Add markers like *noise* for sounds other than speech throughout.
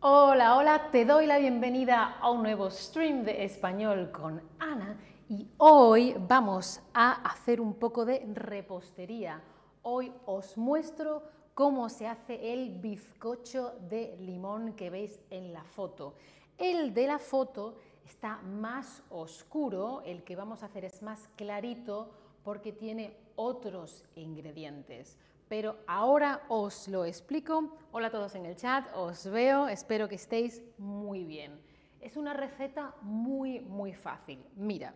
Hola, hola, te doy la bienvenida a un nuevo stream de español con Ana y hoy vamos a hacer un poco de repostería. Hoy os muestro cómo se hace el bizcocho de limón que veis en la foto. El de la foto está más oscuro, el que vamos a hacer es más clarito porque tiene otros ingredientes. Pero ahora os lo explico. Hola a todos en el chat, os veo, espero que estéis muy bien. Es una receta muy, muy fácil. Mira,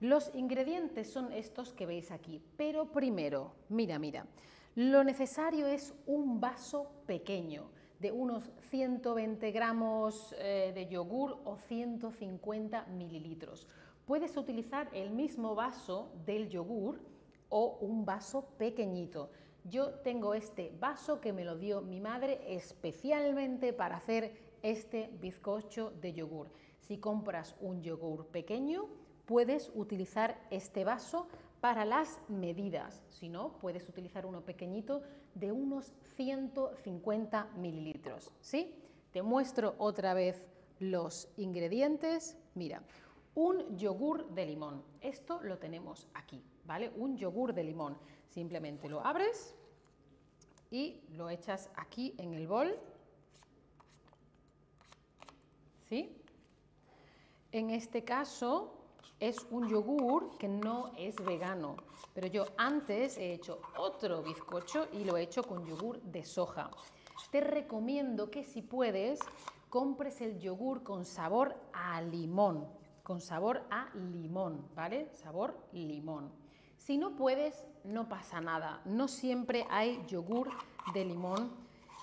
los ingredientes son estos que veis aquí, pero primero, mira, mira, lo necesario es un vaso pequeño de unos 120 gramos eh, de yogur o 150 mililitros. Puedes utilizar el mismo vaso del yogur o un vaso pequeñito. Yo tengo este vaso que me lo dio mi madre especialmente para hacer este bizcocho de yogur. Si compras un yogur pequeño, puedes utilizar este vaso para las medidas. Si no, puedes utilizar uno pequeñito de unos 150 mililitros. ¿sí? Te muestro otra vez los ingredientes. Mira, un yogur de limón. Esto lo tenemos aquí, ¿vale? Un yogur de limón. Simplemente lo abres y lo echas aquí en el bol. ¿Sí? En este caso es un yogur que no es vegano, pero yo antes he hecho otro bizcocho y lo he hecho con yogur de soja. Te recomiendo que si puedes compres el yogur con sabor a limón, con sabor a limón, ¿vale? Sabor limón. Si no puedes, no pasa nada. No siempre hay yogur de limón.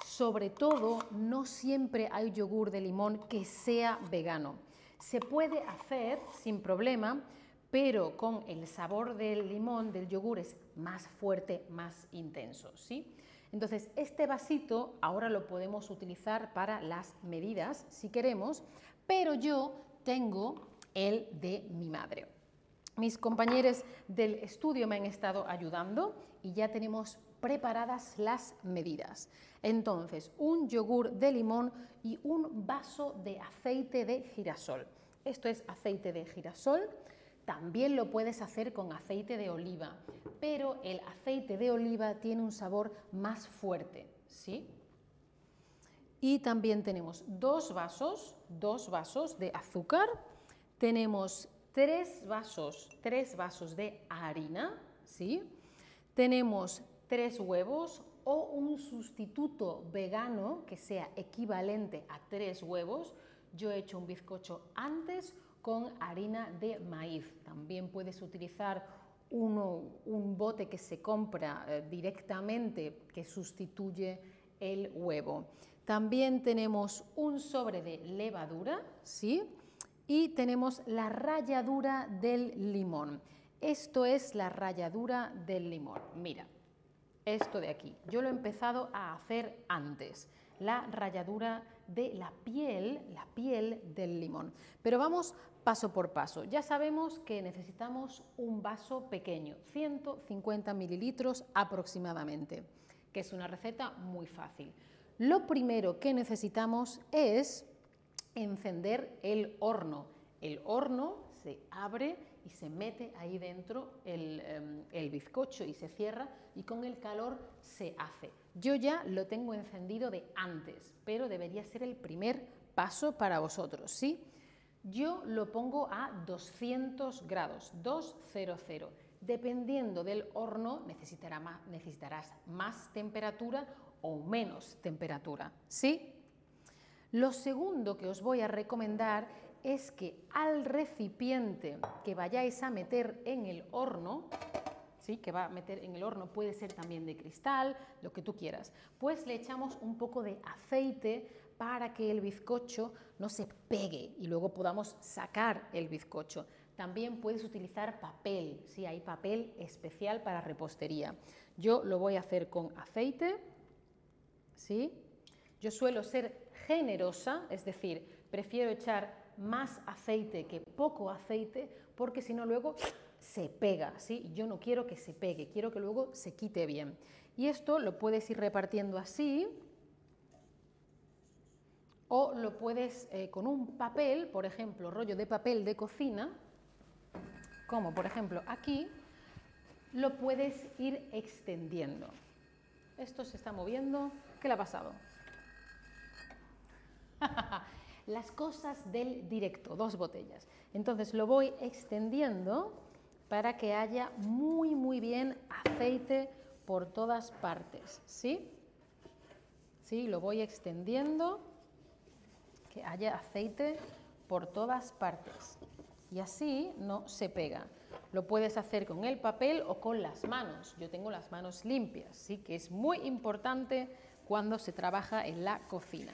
Sobre todo, no siempre hay yogur de limón que sea vegano. Se puede hacer sin problema, pero con el sabor del limón, del yogur, es más fuerte, más intenso, ¿sí? Entonces, este vasito ahora lo podemos utilizar para las medidas, si queremos, pero yo tengo el de mi madre. Mis compañeros del estudio me han estado ayudando y ya tenemos preparadas las medidas. Entonces, un yogur de limón y un vaso de aceite de girasol. Esto es aceite de girasol. También lo puedes hacer con aceite de oliva, pero el aceite de oliva tiene un sabor más fuerte, ¿sí? Y también tenemos dos vasos, dos vasos de azúcar. Tenemos tres vasos, tres vasos de harina, ¿sí? Tenemos tres huevos o un sustituto vegano que sea equivalente a tres huevos. Yo he hecho un bizcocho antes con harina de maíz. También puedes utilizar un bote que se compra eh, directamente que sustituye el huevo. También tenemos un sobre de levadura, ¿sí? Y tenemos la ralladura del limón. Esto es la ralladura del limón. Mira, esto de aquí. Yo lo he empezado a hacer antes. La ralladura de la piel, la piel del limón. Pero vamos paso por paso. Ya sabemos que necesitamos un vaso pequeño, 150 mililitros aproximadamente, que es una receta muy fácil. Lo primero que necesitamos es encender el horno. El horno se abre y se mete ahí dentro em, el, bizcocho y se cierra y con el calor se hace. Yo ya lo tengo encendido de antes, pero debería ser el primer paso para vosotros, ¿sí? Yo lo pongo a 200 grados, 200. Dependiendo del horno necesitarás más temperatura o menos temperatura, ¿sí? Lo segundo que os voy a recomendar es que al recipiente que vayáis a meter en el horno, ¿sí? que va a meter en el horno, puede ser también de cristal, lo que tú quieras, pues le echamos un poco de aceite para que el bizcocho no se pegue y luego podamos sacar el bizcocho. También puedes utilizar papel, si hay papel especial para repostería. Yo lo voy a hacer con aceite, ¿sí? Yo suelo ser generosa, es decir, prefiero echar más aceite que poco aceite, porque si no luego se pega, ¿sí? Yo no quiero que se pegue, quiero que luego se quite bien. Y esto lo puedes ir repartiendo así, o lo puedes eh, con un papel, por ejemplo, rollo de papel de cocina, como por ejemplo aquí, lo puedes ir extendiendo. Esto se está moviendo. ¿Qué le ha pasado? *laughs* Las cosas del directo, dos botellas. Entonces lo voy extendiendo para que haya muy, muy bien aceite por todas partes. ¿Sí? ¿Sí? Lo voy extendiendo, que haya aceite por todas partes. Y así no se pega. Lo puedes hacer con el papel o con las manos. Yo tengo las manos limpias, sí que es muy importante cuando se trabaja en la cocina.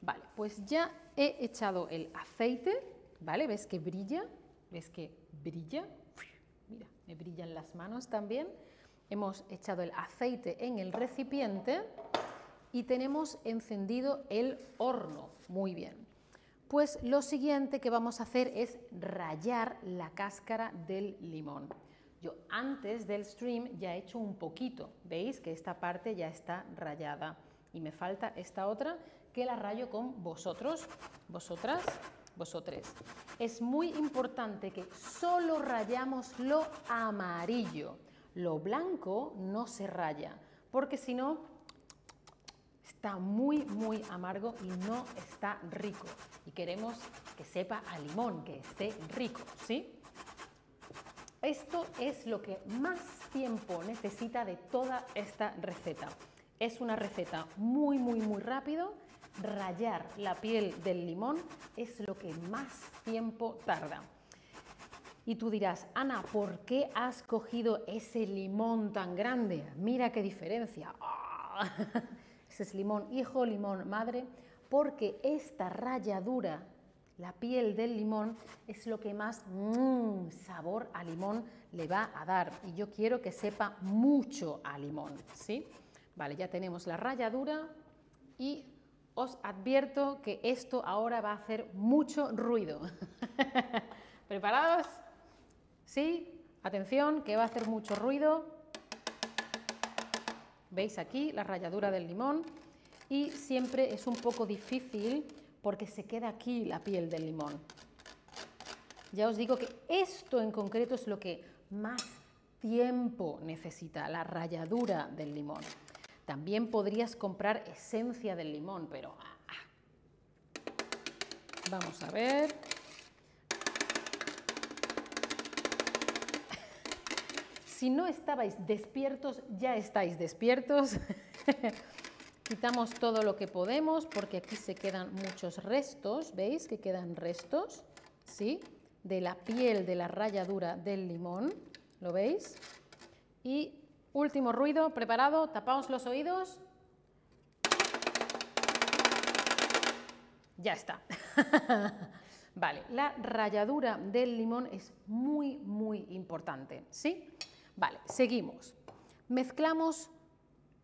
Vale, pues ya he echado el aceite, ¿vale? ¿Ves que brilla? ¿Ves que brilla? Mira, me brillan las manos también. Hemos echado el aceite en el recipiente y tenemos encendido el horno. Muy bien. Pues lo siguiente que vamos a hacer es rayar la cáscara del limón. Yo antes del stream ya he hecho un poquito, veis que esta parte ya está rayada y me falta esta otra que la rayo con vosotros, vosotras, vosotres. Es muy importante que solo rayamos lo amarillo, lo blanco no se raya, porque si no está muy, muy amargo y no está rico. Y queremos que sepa a limón, que esté rico, ¿sí? Esto es lo que más tiempo necesita de toda esta receta. Es una receta muy, muy, muy rápido. Rayar la piel del limón es lo que más tiempo tarda. Y tú dirás, Ana, ¿por qué has cogido ese limón tan grande? Mira qué diferencia. ¡Ah! *laughs* es limón hijo, limón madre, porque esta ralladura, la piel del limón, es lo que más mmm, sabor a limón le va a dar. Y yo quiero que sepa mucho a limón, ¿sí? Vale, ya tenemos la ralladura y os advierto que esto ahora va a hacer mucho ruido. *laughs* ¿Preparados? ¿Sí? Atención, que va a hacer mucho ruido. ¿Veis aquí la ralladura del limón? Y siempre es un poco difícil porque se queda aquí la piel del limón. Ya os digo que esto en concreto es lo que más tiempo necesita, la ralladura del limón. También podrías comprar esencia del limón, pero... Ah, ah. Vamos a ver. Si no estabais despiertos, ya estáis despiertos. *laughs* Quitamos todo lo que podemos porque aquí se quedan muchos restos, ¿veis que quedan restos? ¿Sí? De la piel de la ralladura del limón, ¿lo veis? Y último ruido, preparado, tapaos los oídos. Ya está. *laughs* vale, la ralladura del limón es muy, muy importante, ¿sí? Vale, seguimos. Mezclamos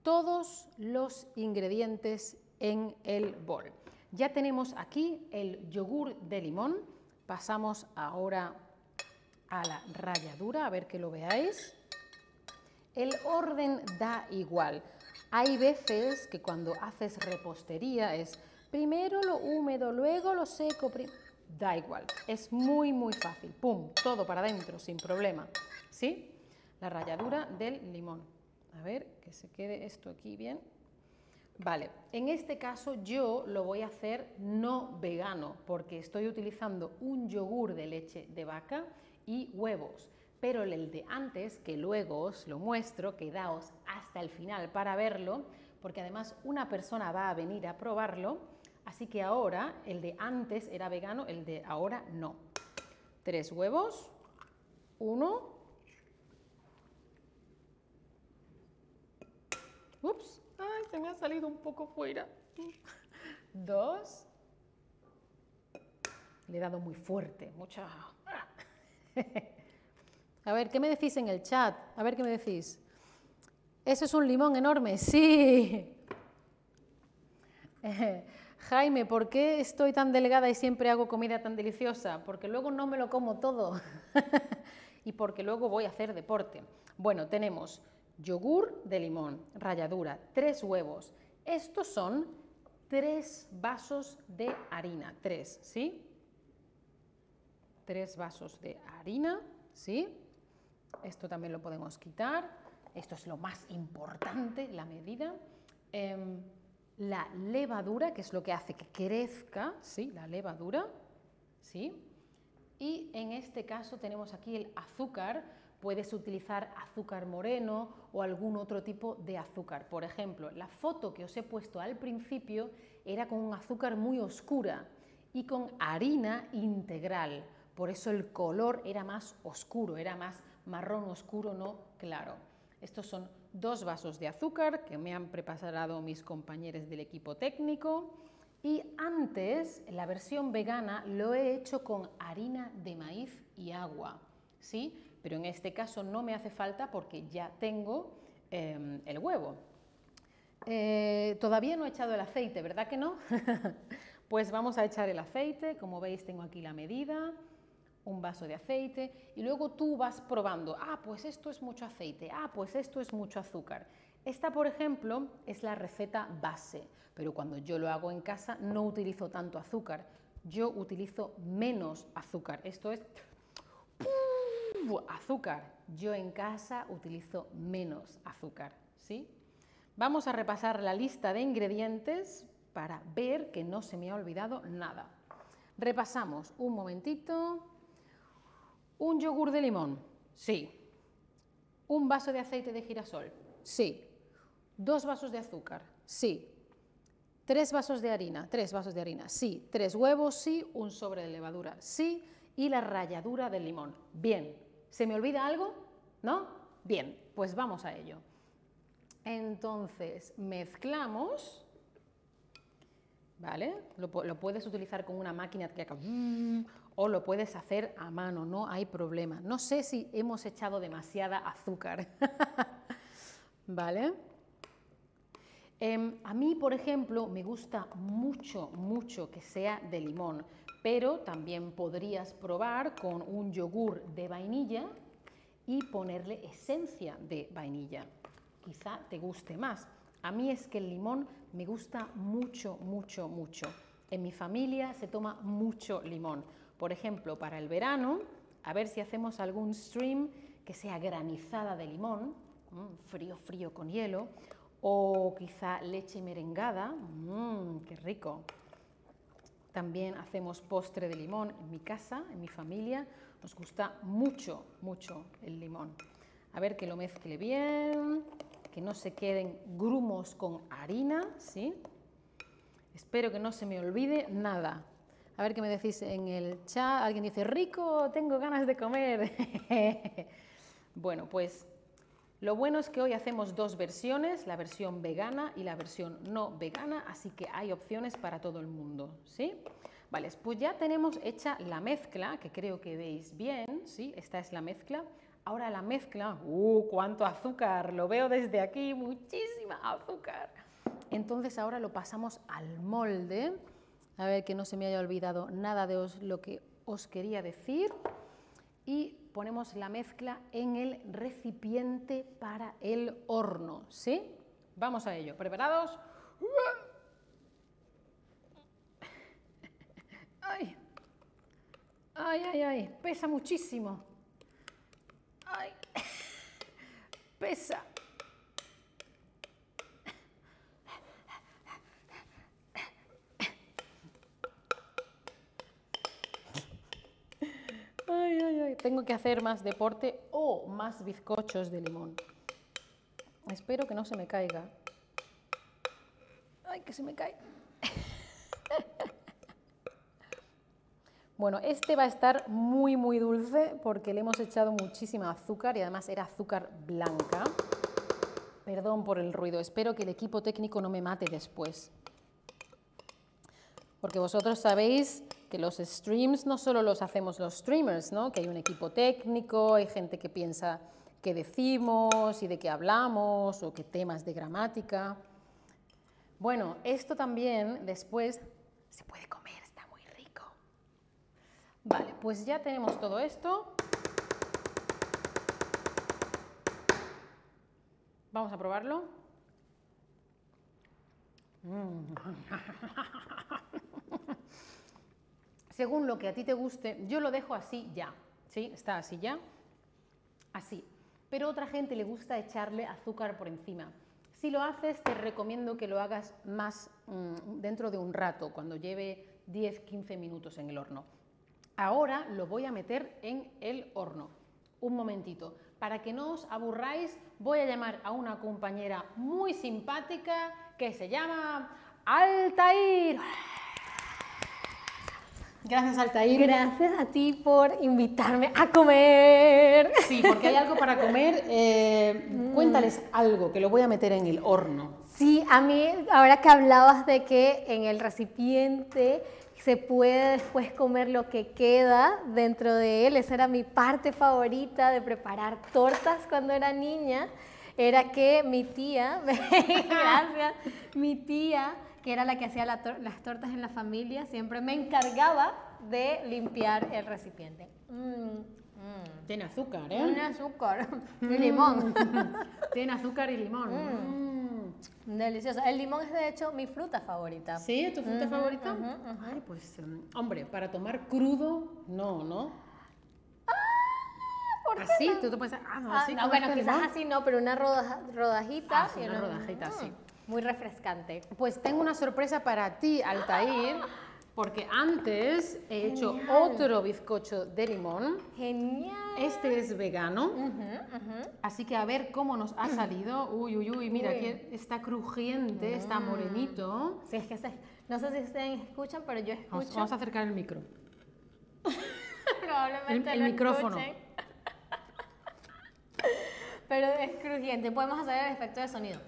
todos los ingredientes en el bol. Ya tenemos aquí el yogur de limón. Pasamos ahora a la ralladura, a ver que lo veáis. El orden da igual. Hay veces que cuando haces repostería es primero lo húmedo, luego lo seco. Da igual, es muy muy fácil. Pum, todo para adentro sin problema. ¿Sí? la ralladura del limón. A ver, que se quede esto aquí bien. Vale, en este caso yo lo voy a hacer no vegano porque estoy utilizando un yogur de leche de vaca y huevos. Pero el de antes, que luego os lo muestro, quedaos hasta el final para verlo, porque además una persona va a venir a probarlo, así que ahora el de antes era vegano, el de ahora no. Tres huevos, uno, Ups, ay, se me ha salido un poco fuera. *laughs* Dos. Le he dado muy fuerte, mucha. *laughs* A ver, ¿qué me decís en el chat? A ver qué me decís. ¿Eso es un limón enorme? *laughs* Sí. *laughs* Jaime, ¿por qué estoy tan delgada y siempre hago comida tan deliciosa? Porque luego no me lo como todo. *laughs* y porque luego voy a hacer deporte. Bueno, tenemos yogur de limón, ralladura, tres huevos. Estos son tres vasos de harina. Tres, ¿sí? Tres vasos de harina, ¿sí? Esto también lo podemos quitar. Esto es lo más importante, la medida. Em, la levadura, que es lo que hace que crezca, ¿sí? La levadura, ¿sí? Y en este caso tenemos aquí el azúcar. Puedes utilizar azúcar moreno o algún otro tipo de azúcar. Por ejemplo, la foto que os he puesto al principio era con un azúcar muy oscura y con harina integral. Por eso el color era más oscuro, era más marrón oscuro, no claro. Estos son dos vasos de azúcar que me han preparado mis compañeros del equipo técnico. Y antes, la versión vegana lo he hecho con harina de maíz y agua, ¿sí? Pero en este caso no me hace falta porque ya tengo em, el huevo. Eh, todavía no he echado el aceite, ¿verdad que no? *laughs* pues vamos a echar el aceite, como veis tengo aquí la medida, un vaso de aceite y luego tú vas probando, ah, pues esto es mucho aceite, ah, pues esto es mucho azúcar. Esta, por ejemplo, es la receta base, pero cuando yo lo hago en casa no utilizo tanto azúcar, yo utilizo menos azúcar. Esto es azúcar. Yo en casa utilizo menos azúcar, ¿sí? Vamos a repasar la lista de ingredientes para ver que no se me ha olvidado nada. Repasamos un momentito. Un yogur de limón, sí. Un vaso de aceite de girasol, sí. Dos vasos de azúcar, sí. Tres vasos de harina, tres vasos de harina, sí. Tres huevos, sí. Un sobre de levadura, sí. Y la ralladura del limón. Bien. ¿Se me olvida algo? ¿No? Bien, pues vamos a ello. Entonces, mezclamos, ¿vale? Lo, puedes utilizar con una máquina que haga o lo puedes hacer a mano, no hay problema. No sé si hemos echado demasiada azúcar, *laughs* ¿vale? Em, a mí, por ejemplo, me gusta mucho, mucho que sea de limón, pero también podrías probar con un yogur de vainilla y ponerle esencia de vainilla. Quizá te guste más. A mí es que el limón me gusta mucho, mucho, mucho. En mi familia se toma mucho limón. Por ejemplo, para el verano, a ver si hacemos algún stream que sea granizada de limón, mm, frío, frío con hielo, o quizá leche merengada, mmm, qué rico. También hacemos postre de limón en mi casa, en mi familia. Nos gusta mucho, mucho el limón. A ver que lo mezcle bien, que no se queden grumos con harina, ¿sí? Espero que no se me olvide nada. A ver qué me decís en el chat. Alguien dice, rico, tengo ganas de comer. *laughs* bueno, pues lo bueno es que hoy hacemos dos versiones, la versión vegana y la versión no vegana, así que hay opciones para todo el mundo, ¿sí? Vale, pues ya tenemos hecha la mezcla, que creo que veis bien, ¿sí? Esta es la mezcla. Ahora la mezcla, ¡uh, cuánto azúcar! Lo veo desde aquí, muchísima azúcar. Entonces ahora lo pasamos al molde a ver que no se me haya olvidado nada de lo que os quería decir. Y ponemos la mezcla en el recipiente para el horno, ¿sí? Vamos a ello. ¿Preparados? *laughs* ¡Ay! ¡Ay, ay, ay! Pesa muchísimo. ¡Ay! *laughs* Pesa. Que hacer más deporte o más bizcochos de limón. Espero que no se me caiga. Ay, que se me cae. *laughs* Bueno, este va a estar muy, muy dulce porque le hemos echado muchísima azúcar y además era azúcar blanca. Perdón por el ruido, espero que el equipo técnico no me mate después. Porque vosotros sabéis que los streams no solo los hacemos los streamers, ¿no? que hay un equipo técnico, hay gente que piensa qué decimos y de qué hablamos o qué temas de gramática. Bueno, esto también después se puede comer, está muy rico. Vale, pues ya tenemos todo esto. Vamos a probarlo. Mm. *laughs* Según lo que a ti te guste, yo lo dejo así ya, ¿sí? Está así ya, así. Pero a otra gente le gusta echarle azúcar por encima. Si lo haces, te recomiendo que lo hagas más mm, dentro de un rato, cuando lleve 10-15 minutos en el horno. Ahora lo voy a meter en el horno. Un momentito. Para que no os aburráis, voy a llamar a una compañera muy simpática que se llama Altair. Gracias, Altair. Gracias a ti por invitarme a comer. Sí, porque hay algo para comer. Eh, cuéntales algo, que lo voy a meter en el horno. Sí, a mí, ahora que hablabas de que en el recipiente se puede después comer lo que queda dentro de él, esa era mi parte favorita de preparar tortas cuando era niña, era que mi tía, *laughs* gracias, mi tía que era la que hacía las tortas en la familia, siempre me encargaba de limpiar el recipiente. Mm, mm. Tiene azúcar, ¿eh? Tiene azúcar y limón. *laughs* Tiene azúcar y limón. Mm. Delicioso. El limón es de hecho mi fruta favorita. ¿Sí? ¿Tu fruta favorita? Ay, pues, em, hombre, para tomar crudo, no, ¿no? ¿Por así, tú te puedes. Ah, no, ah, así. no, bueno, quizás así no, pero una rodajita. Ah, sí, una rodajita, sí. Muy refrescante. Pues tengo una sorpresa para ti, Altair, porque antes he hecho otro bizcocho de limón. Genial. Este es vegano, así que a ver cómo nos ha salido. *clears throat* Uy, uy, uy, mira, que está crujiente, está mm. morenito. Sí, es que no sé si ustedes escuchan, pero yo escucho. Vamos, a acercar el micro. *laughs* Probablemente el, el micrófono. *laughs* pero es crujiente. Podemos hacer el efecto de sonido.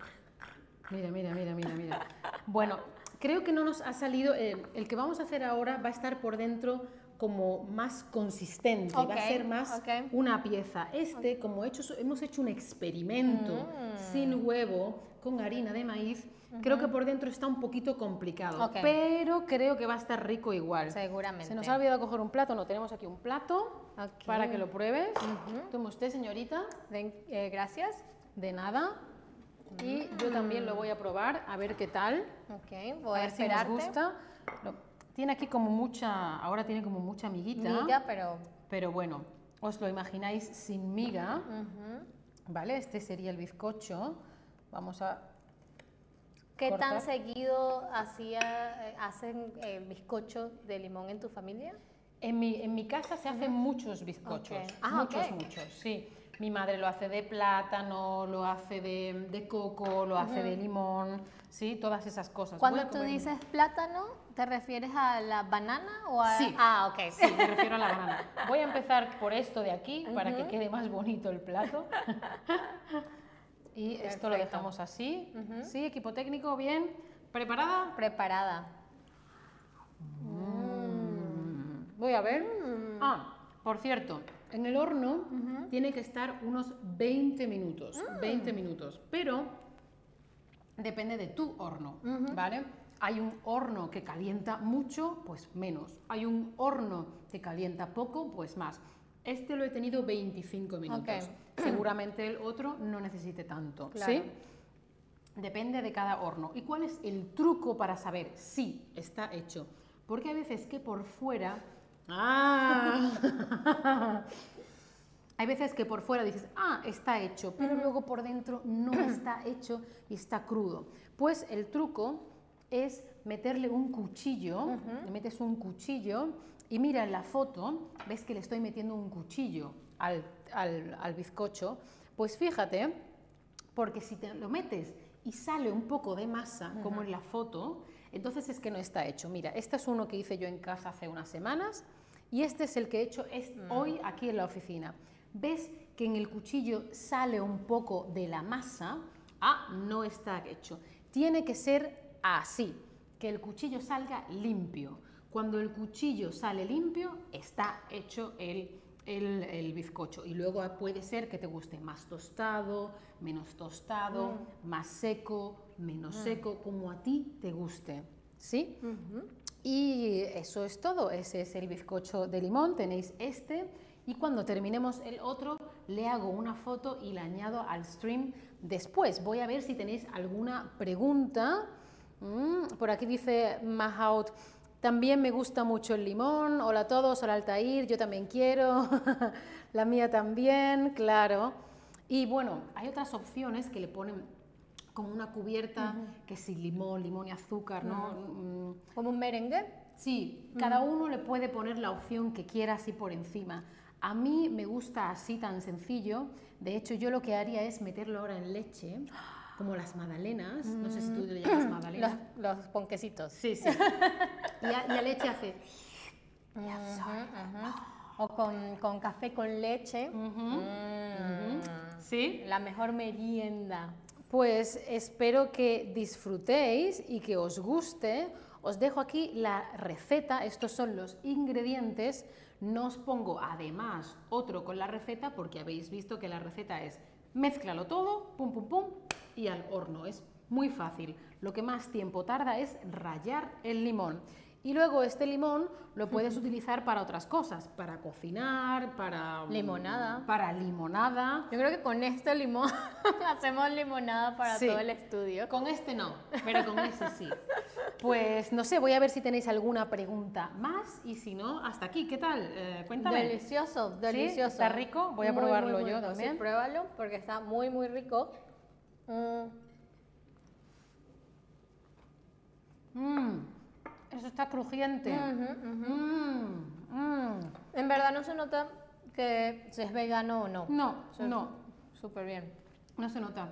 Mira, mira, mira, mira, mira. Bueno, creo que no nos ha salido, eh, el que vamos a hacer ahora va a estar por dentro como más consistente, va a ser más una pieza. Este, como hecho, hemos hecho un experimento mm. sin huevo, con harina de maíz, creo que por dentro está un poquito complicado, pero creo que va a estar rico igual. Seguramente. Se nos ha olvidado coger un plato, no, tenemos aquí un plato para que lo pruebes. Tome usted, señorita. Eh, gracias. De nada. Y yo también lo voy a probar, a ver qué tal. Ok, voy a, ver si nos gusta. tiene aquí como mucha, ahora tiene como mucha miguita. Miga, pero... Pero bueno, os lo imagináis sin miga. ¿Vale? Este sería el bizcocho. Vamos a ¿Qué tan seguido hacía, eh, hacen el bizcocho de limón en tu familia? En mi, en mi casa se hacen muchos bizcochos. Ah, muchos, muchos, sí. Mi madre lo hace de plátano, lo hace de, coco, lo hace de limón, ¿sí? Todas esas cosas. Cuando tú dices plátano, ¿te refieres a la banana o a...? Sí. Ah, ok. Sí, me refiero a la banana. Voy a empezar por esto de aquí, para que quede más bonito el plato. y esto lo dejamos así. ¿Sí, equipo técnico? ¿Bien? ¿Preparada? Preparada. Mm. Voy a ver. Mm. Ah, por cierto, en el horno tiene que estar unos 20 minutos, 20 ah. minutos, pero depende de tu horno, ¿vale? Hay un horno que calienta mucho, pues menos. Hay un horno que calienta poco, pues más. Este lo he tenido 25 minutos. *clears throat* Seguramente el otro no necesite tanto, ¿sí? Depende de cada horno. ¿Y cuál es el truco para saber si está hecho? Porque hay veces que por fuera Ah. *laughs* Hay veces que por fuera dices, ah, está hecho, pero luego por dentro no *clears throat* está hecho y está crudo. Pues el truco es meterle un cuchillo, le metes un cuchillo y mira en la foto, ves que le estoy metiendo un cuchillo al, al bizcocho, pues fíjate, porque si te lo metes y sale un poco de masa, como en la foto, entonces es que no está hecho. Mira, este es uno que hice yo en casa hace unas semanas y este es el que he hecho mm. hoy aquí en la oficina. ¿Ves que en el cuchillo sale un poco de la masa? Ah, no está hecho. Tiene que ser así, que el cuchillo salga limpio. Cuando el cuchillo sale limpio, está hecho el, el, bizcocho. Y luego puede ser que te guste más tostado, menos tostado, mm. más seco, menos mm. seco, como a ti te guste. ¿Sí? Y eso es todo, ese es el bizcocho de limón, tenéis este y cuando terminemos el otro le hago una foto y la añado al stream después. Voy a ver si tenéis alguna pregunta Mm, por aquí dice Mahout, también me gusta mucho el limón. Hola a todos, hola Altair, yo también quiero. *laughs* la mía también, claro. Y bueno, hay otras opciones que le ponen como una cubierta, que si limón, limón y azúcar, ¿no? Mm, ¿Como un merengue? Sí, cada uno le puede poner la opción que quiera así por encima. A mí me gusta así tan sencillo. De hecho, yo lo que haría es meterlo ahora en leche, como las magdalenas. No sé si tú le llamas *clears throat* magdalenas. Los, los ponquecitos. Sí, sí. y, a, y a leche hace... O con, con café con leche. Mm. ¿Sí? La mejor merienda. Pues espero que disfrutéis y que os guste. Os dejo aquí la receta, estos son los ingredientes. No os pongo además otro con la receta porque habéis visto que la receta es mézclalo todo, pum pum pum y al horno. Es muy fácil. Lo que más tiempo tarda es rallar el limón. Y luego este limón lo puedes utilizar para otras cosas, para cocinar, para Limonada. para limonada. Yo creo que con este limón *laughs* hacemos limonada para Sí. todo el estudio. Con este no, pero con ese sí. Pues no sé, voy a ver si tenéis alguna pregunta más y si no, hasta aquí. ¿Qué tal? Eh, cuéntame. Delicioso, delicioso. ¿Está rico? Voy a Muy, probarlo muy yo rico. también. Sí, pruébalo porque está muy, muy rico. Mm, Mm, eso está crujiente. Mm, mm. En verdad no se nota que si es vegano o no. No, O sea, no, Súper bien. no se nota.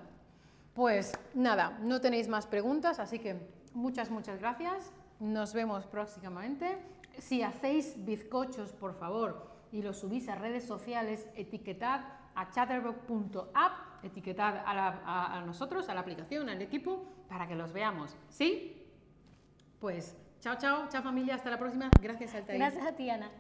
Pues nada, no tenéis más preguntas, así que muchas, muchas gracias. Nos vemos próximamente. Si hacéis bizcochos, por favor, y los subís a redes sociales, etiquetad a chatterbox.app, etiquetad a, la- a- a nosotros, a la aplicación, al equipo, para que los veamos. ¿Sí? Pues chao, chao, chao familia, hasta la próxima. Gracias, Altair. Gracias a ti, Ana.